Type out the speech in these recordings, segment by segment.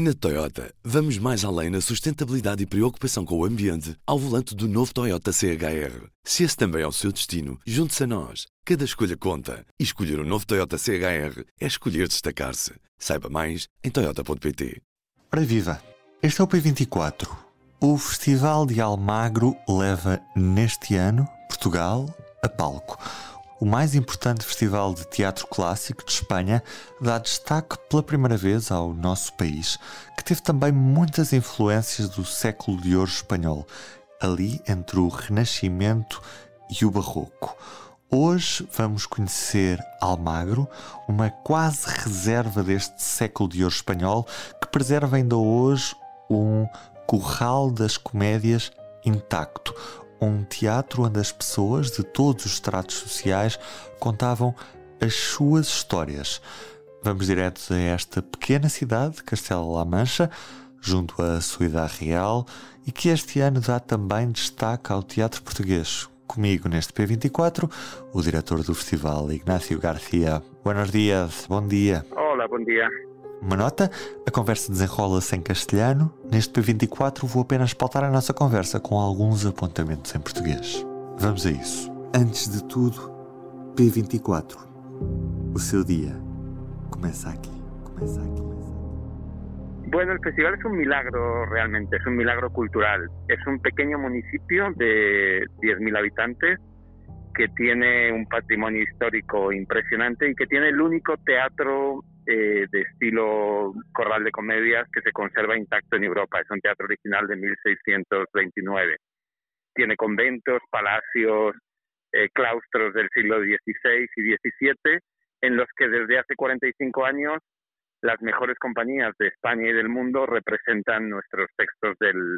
Na Toyota, vamos mais além na sustentabilidade e preocupação com o ambiente ao volante do novo Toyota CHR. Se esse também é o seu destino, junte-se a nós. Cada escolha conta. E escolher o um novo Toyota CHR é escolher destacar-se. Saiba mais em Toyota.pt. Ora viva! Este é o P24. O Festival de Almagro leva neste ano Portugal a palco o mais importante festival de teatro clássico de Espanha, dá destaque pela primeira vez ao nosso país, que teve também muitas influências do século de ouro espanhol, ali entre o Renascimento e o Barroco. Hoje vamos conhecer Almagro, uma quase reserva deste século de ouro espanhol que preserva ainda hoje um curral das comédias intacto, um teatro onde as pessoas de todos os estratos sociais contavam as suas histórias. Vamos direto a esta pequena cidade, Castela-La Mancha, junto à sua idade real, e que este ano dá também destaque ao teatro português. Comigo neste P24, o diretor do festival, Ignácio Garcia. Buenos dias, bom dia. Olá, bom dia. Uma nota, a conversa desenrola-se em castelhano. Neste P24 vou apenas pautar a nossa conversa com alguns apontamentos em português. Vamos a isso. Antes de tudo, P24. O seu dia começa aqui. Começa aqui. Bueno, el festival es un milagro realmente, es un milagro cultural. Es un pequeño municipio de 10.000 habitantes que tiene un patrimonio histórico impresionante y que tiene el único teatro eh, de estilo corral de comedias que se conserva intacto en Europa. Es un teatro original de 1629. Tiene conventos, palacios, eh, claustros del siglo XVI y XVII, en los que desde hace 45 años las mejores compañías de España y del mundo representan nuestros textos del,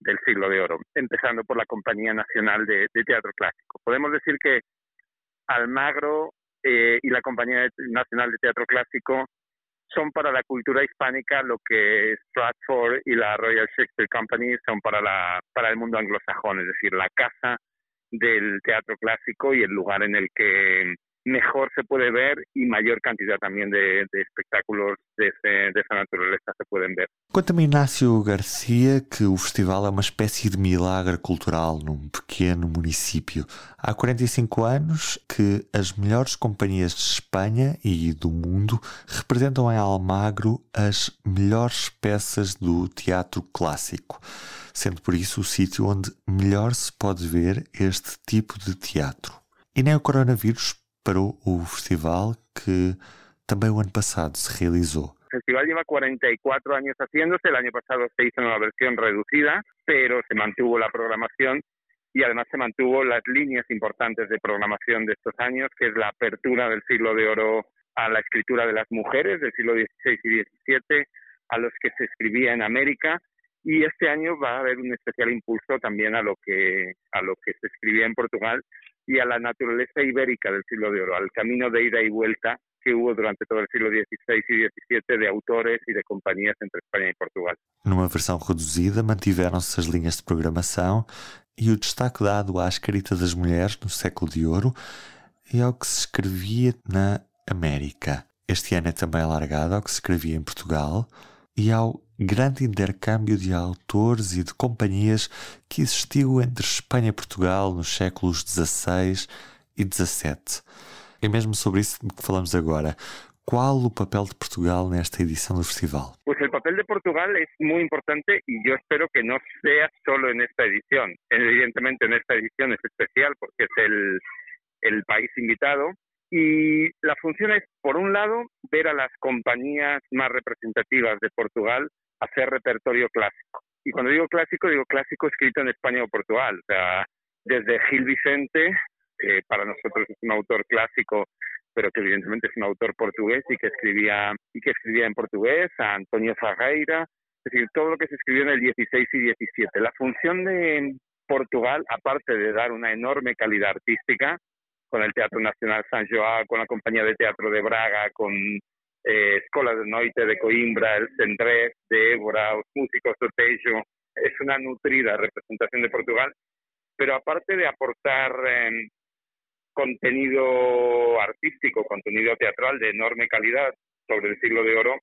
del siglo de oro, empezando por la Compañía Nacional de Teatro Clásico. Podemos decir que Almagro eh, y la Compañía Nacional de Teatro Clásico son para la cultura hispánica lo que Stratford y la Royal Shakespeare Company son para, la, para el mundo anglosajón, es decir, la casa del teatro clásico y el lugar en el que mejor se puede ver e maior quantidade também de, de espectáculos desse, dessa natureza se podem ver. Conta-me, Inácio Garcia, que o festival é uma espécie de milagre cultural num pequeno município. Há 45 anos que as melhores companhias de Espanha e do mundo representam em Almagro as melhores peças do teatro clássico, sendo por isso o sítio onde melhor se pode ver este tipo de teatro. E nem o coronavírus parou o festival que también el año pasado se realizó. El festival lleva 44 años haciéndose, el año pasado se hizo una versión reducida, pero se mantuvo la programación y además se mantuvo las líneas importantes de programación de estos años, que es la apertura del siglo de oro a la escritura de las mujeres del siglo XVI y XVII, a los que se escribía en América, y este año va a haber un especial impulso también a lo que a lo que se escribía en Portugal y a la naturaleza ibérica del siglo de oro, al camino de ida y vuelta que hubo durante todo el siglo XVI e XVII de autores e de companhias entre Espanha e Portugal. Numa versão reduzida, mantiveram-se as linhas de programação e o destaque dado à escrita das mulheres no século de ouro e ao que se escrevia na América. Este ano é também alargado ao que se escrevia em Portugal e ao grande intercâmbio de autores e de companhias que existiu entre Espanha e Portugal nos séculos XVI e XVII. É mesmo sobre isso que falamos agora. ¿Cuál o papel de Portugal nesta edición del festival? Pues el papel de Portugal es muy importante y yo espero que no sea solo en esta edición. Evidentemente en esta edición es especial porque el, el país invitado, y la función es, por un lado, ver a las compañías más representativas de Portugal hacer repertorio clásico. Y cuando digo clásico, digo clásico escrito en España o Portugal. O sea, desde Gil Vicente, que para nosotros es un autor clásico, pero que evidentemente es un autor portugués y que escribía y que escribía en portugués, a Antonio Ferreira, es decir, todo lo que se escribió en el 16 y 17. La función de Portugal, aparte de dar una enorme calidad artística, con el Teatro Nacional San João, con la Compañía de Teatro de Braga, con eh, Escola de Noite de Coimbra, el Centrés de Évora, los músicos de Tejo. Es una nutrida representación de Portugal, pero aparte de aportar em, contenido artístico, contenido teatral de enorme calidad sobre el siglo de oro,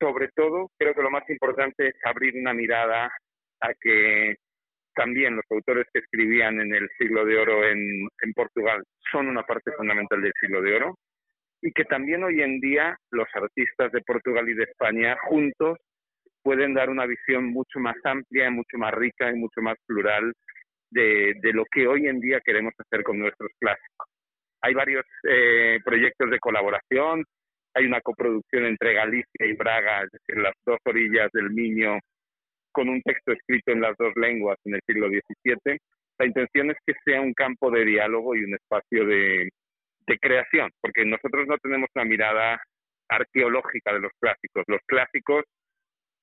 sobre todo, creo que lo más importante es abrir una mirada a que también los autores que escribían en el siglo de oro en, Portugal son una parte fundamental del siglo de oro y que también hoy en día los artistas de Portugal y de España juntos pueden dar una visión mucho más amplia, mucho más rica y mucho más plural de, de lo que hoy en día queremos hacer con nuestros clásicos. Hay varios eh, proyectos de colaboración, hay una coproducción entre Galicia y Braga, es decir, las dos orillas del Miño, con un texto escrito en las dos lenguas en el siglo XVII. La intención es que sea un campo de diálogo y un espacio de, de creación, porque nosotros no tenemos una mirada arqueológica de los clásicos. Los clásicos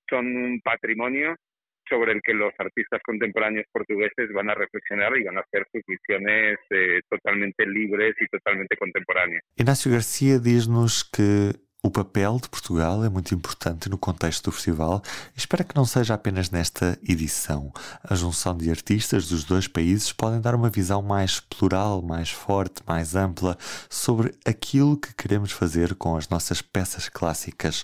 son un patrimonio sobre el que los artistas contemporáneos portugueses van a reflexionar y van a hacer sus visiones eh, totalmente libres e totalmente contemporâneas. Inácio Garcia diz-nos que o papel de Portugal é muito importante no contexto do festival e espero que não seja apenas nesta edição. A junção de artistas dos dois países podem dar uma visão mais plural, mais forte, mais ampla sobre aquilo que queremos fazer com as nossas peças clássicas.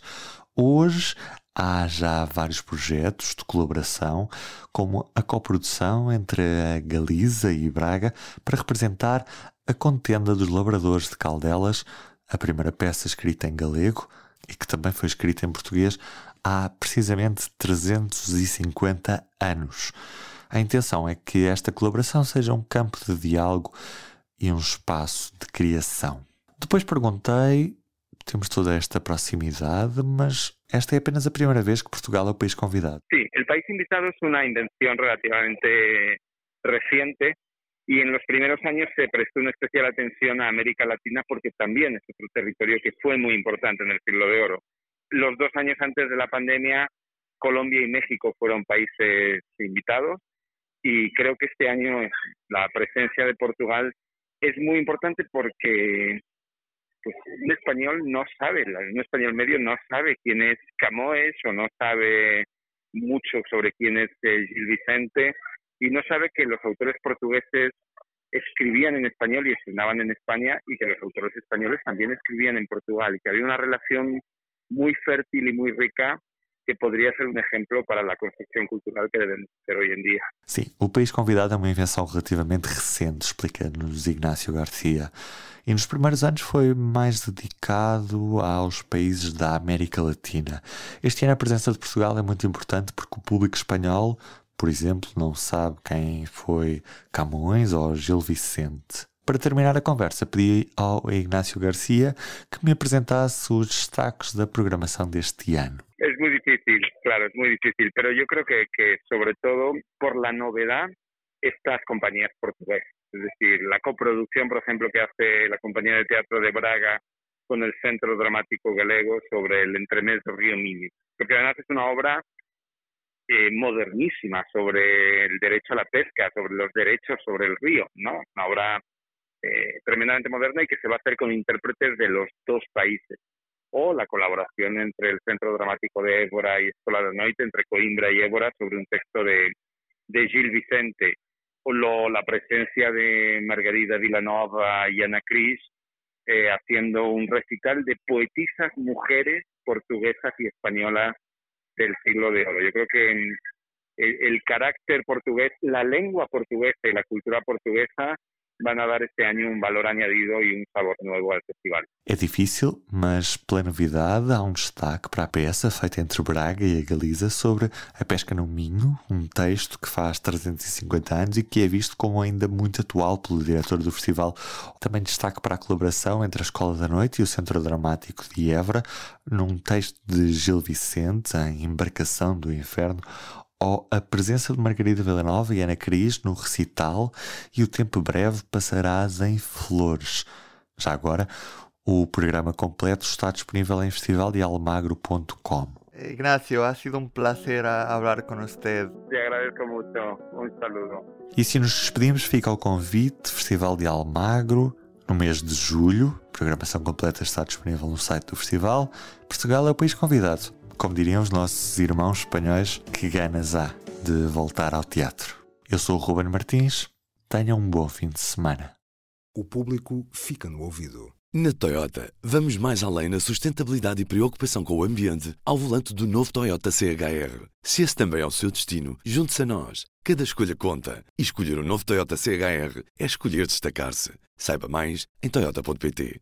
Hoje há já vários projetos de colaboração, como a coprodução entre a Galiza e Braga para representar a contenda dos labradores de Caldelas, a primeira peça escrita em galego e que também foi escrita em português há precisamente 350 anos. A intenção é que esta colaboração seja um campo de diálogo e um espaço de criação. Depois perguntei temos toda esta proximidade, mas esta é apenas a primeira vez que Portugal é o país convidado. Sí, el país invitado es una invención relativamente reciente y en los primeros años se prestó una especial atención a América Latina porque también es otro territorio que fue muy importante en el siglo de oro. Los dos años antes de la pandemia, Colombia y México fueron países invitados y creo que este año la presencia de Portugal es muy importante porque pues un español no sabe, un español medio no sabe quién es Camoes o no sabe mucho sobre quién es Gil Vicente y no sabe que los autores portugueses escribían en español y estrenaban en España y que los autores españoles también escribían en Portugal y que había una relación muy fértil y muy rica que poderia ser um exemplo para a construção cultural que devemos ter hoje em dia. Sim, o país convidado é uma invenção relativamente recente, explica-nos Ignácio Garcia. E nos primeiros anos foi mais dedicado aos países da América Latina. Este ano a presença de Portugal é muito importante porque o público espanhol, por exemplo, não sabe quem foi Camões ou Gil Vicente. Para terminar a conversa, pedi ao Ignácio Garcia que me apresentasse os destaques da programação deste ano. Es muy difícil, claro, es muy difícil, pero yo creo que, que sobre todo por la novedad estas compañías portuguesas, es decir, la coproducción, por ejemplo, que hace la compañía de teatro de Braga con el Centro Dramático Galego sobre el entremés del río Mini, porque además es una obra eh, modernísima sobre el derecho a la pesca, sobre los derechos sobre el río, ¿no? Una obra eh, tremendamente moderna y que se va a hacer con intérpretes de los dos países o la colaboración entre el Centro Dramático de Évora y Escola de Noite, entre Coimbra y Évora, sobre un texto de, Gil Vicente, o la presencia de Margarida Villanova y Ana Cris, eh, haciendo un recital de poetisas mujeres portuguesas y españolas del siglo de oro. Yo creo que el, el carácter portugués, la lengua portuguesa y la cultura portuguesa van a dar este año un valor añadido e um sabor novo ao festival. É difícil, mas pela novidade há um destaque para a peça feita entre Braga e a Galiza sobre a pesca no Minho, um texto que faz 350 anos e que é visto como ainda muito atual pelo diretor do festival. Também destaque para a colaboração entre a Escola da Noite e o Centro Dramático de Évora, num texto de Gil Vicente, em Embarcação do Inferno, ou a presença de Margarida Villanova e Ana Cris no recital e o tempo breve passarás em flores. Já agora, o programa completo está disponível em festivaldealmagro.com. Ignacio, ha sido um placer falar com você. Te agradeço muito. Um saludo. E se nos despedimos, fica o convite Festival de Almagro no mês de julho. A programação completa está disponível no site do festival. Portugal é o país convidado como diriam os nossos irmãos espanhóis, que ganas há de voltar ao teatro. Eu sou o Ruben Martins, tenham um bom fim de semana. O público fica no ouvido. Na Toyota, vamos mais além na sustentabilidade e preocupação com o ambiente ao volante do novo Toyota CHR. Se esse também é o seu destino, junte-se a nós. Cada escolha conta. E escolher o um novo Toyota CHR é escolher destacar-se. Saiba mais em Toyota.pt.